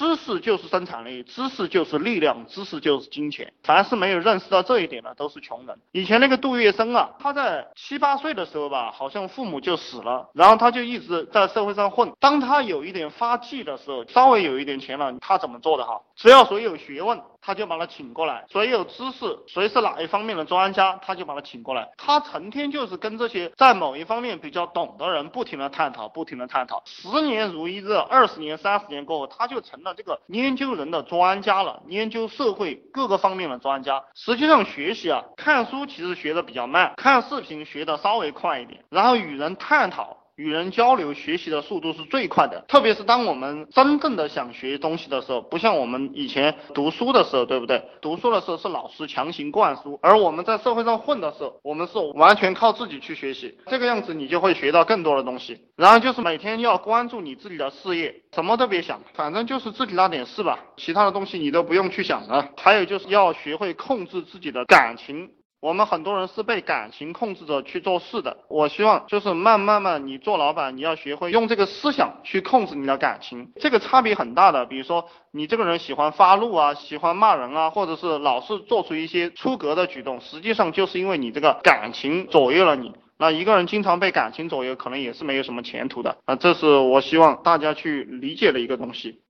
知识就是生产力，知识就是力量，知识就是金钱。凡是没有认识到这一点的，都是穷人。以前那个杜月笙啊，他在七八岁的时候吧，好像父母就死了，然后他就一直在社会上混。当他有一点发迹的时候，稍微有一点钱了，他怎么做的哈？只要谁有学问。他就把他请过来，谁有知识，谁是哪一方面的专家，他就把他请过来。他成天就是跟这些在某一方面比较懂的人不停的探讨，不停的探讨。十年如一日，二十年、三十年过后，他就成了这个研究人的专家了，研究社会各个方面的专家。实际上学习啊，看书其实学的比较慢，看视频学的稍微快一点，然后与人探讨。与人交流学习的速度是最快的，特别是当我们真正的想学东西的时候，不像我们以前读书的时候，对不对？读书的时候是老师强行灌输，而我们在社会上混的时候，我们是完全靠自己去学习。这个样子你就会学到更多的东西。然后就是每天要关注你自己的事业，什么都别想，反正就是自己那点事吧，其他的东西你都不用去想了。还有就是要学会控制自己的感情。我们很多人是被感情控制着去做事的。我希望就是慢慢慢，你做老板，你要学会用这个思想去控制你的感情。这个差别很大的。比如说，你这个人喜欢发怒啊，喜欢骂人啊，或者是老是做出一些出格的举动，实际上就是因为你这个感情左右了你。那一个人经常被感情左右，可能也是没有什么前途的。啊，这是我希望大家去理解的一个东西。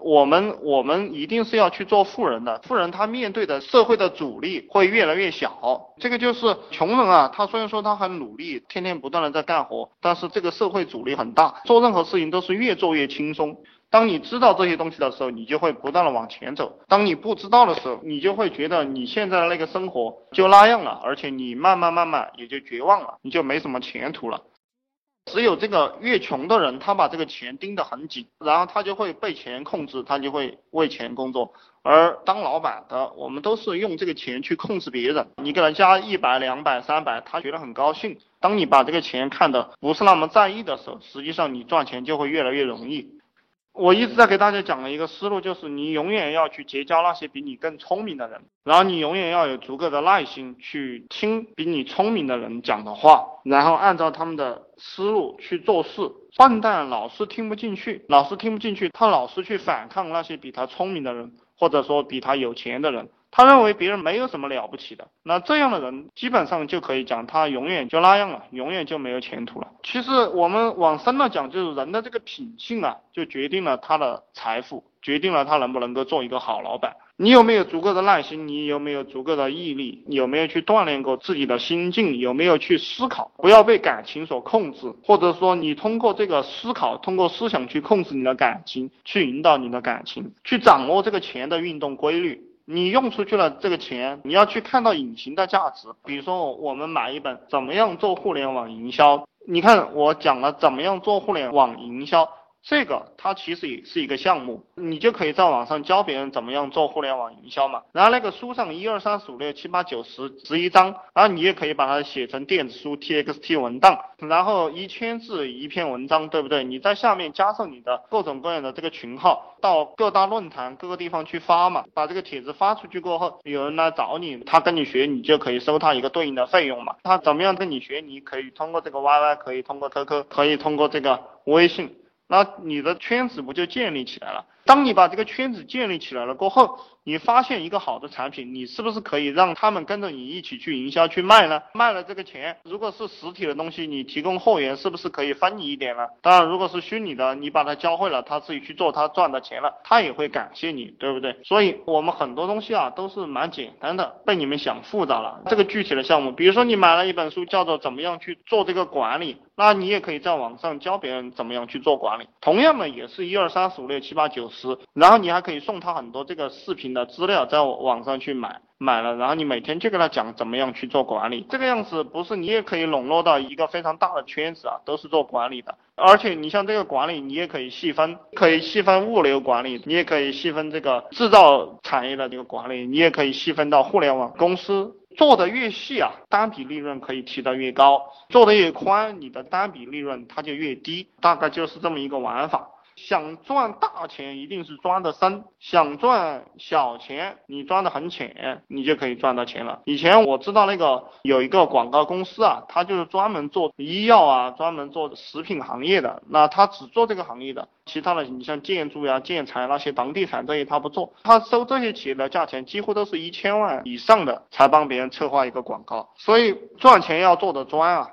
我们我们一定是要去做富人的，富人他面对的社会的阻力会越来越小，这个就是穷人啊，他虽然说他很努力，天天不断的在干活，但是这个社会阻力很大，做任何事情都是越做越轻松。当你知道这些东西的时候，你就会不断的往前走；当你不知道的时候，你就会觉得你现在的那个生活就那样了，而且你慢慢慢慢也就绝望了，你就没什么前途了。只有这个越穷的人，他把这个钱盯得很紧，然后他就会被钱控制，他就会为钱工作。而当老板的，我们都是用这个钱去控制别人。你给他加一百、两百、三百，他觉得很高兴。当你把这个钱看得不是那么在意的时候，实际上你赚钱就会越来越容易。我一直在给大家讲的一个思路，就是你永远要去结交那些比你更聪明的人，然后你永远要有足够的耐心去听比你聪明的人讲的话，然后按照他们的思路去做事。笨蛋老是听不进去，老是听不进去，他老是去反抗那些比他聪明的人，或者说比他有钱的人。他认为别人没有什么了不起的，那这样的人基本上就可以讲他永远就那样了，永远就没有前途了。其实我们往深了讲，就是人的这个品性啊，就决定了他的财富，决定了他能不能够做一个好老板。你有没有足够的耐心？你有没有足够的毅力？有没有去锻炼过自己的心境？有没有去思考？不要被感情所控制，或者说你通过这个思考，通过思想去控制你的感情，去引导你的感情，去掌握这个钱的运动规律。你用出去了这个钱，你要去看到隐形的价值。比如说，我们买一本《怎么样做互联网营销》，你看我讲了怎么样做互联网营销。这个它其实也是一个项目，你就可以在网上教别人怎么样做互联网营销嘛。然后那个书上一二三四五六七八九十十一章，然后你也可以把它写成电子书 TXT 文档，然后一千字一篇文章，对不对？你在下面加上你的各种各样的这个群号，到各大论坛各个地方去发嘛。把这个帖子发出去过后，有人来找你，他跟你学，你就可以收他一个对应的费用嘛。他怎么样跟你学？你可以通过这个 YY，可以通过 QQ，可以通过这个微信。那你的圈子不就建立起来了？当你把这个圈子建立起来了过后，你发现一个好的产品，你是不是可以让他们跟着你一起去营销去卖呢？卖了这个钱，如果是实体的东西，你提供货源，是不是可以分你一点呢？当然，如果是虚拟的，你把它教会了，他自己去做，他赚的钱了，他也会感谢你，对不对？所以，我们很多东西啊都是蛮简单的，被你们想复杂了。这个具体的项目，比如说你买了一本书，叫做怎么样去做这个管理，那你也可以在网上教别人怎么样去做管理。同样的，也是一二三四五六七八九十，然后你还可以送他很多这个视频的资料，在网上去买，买了，然后你每天就跟他讲怎么样去做管理，这个样子不是你也可以笼络到一个非常大的圈子啊，都是做管理的，而且你像这个管理，你也可以细分，可以细分物流管理，你也可以细分这个制造产业的这个管理，你也可以细分到互联网公司，做的越细啊，单笔利润可以提得越高，做的越宽，你的单笔利润它就越低，大概就是这么一个玩法。想赚大钱一定是钻的深，想赚小钱你钻的很浅，你就可以赚到钱了。以前我知道那个有一个广告公司啊，他就是专门做医药啊，专门做食品行业的，那他只做这个行业的，其他的你像建筑呀、建材那些房地产这些他不做，他收这些企业的价钱几乎都是一千万以上的才帮别人策划一个广告，所以赚钱要做的专啊。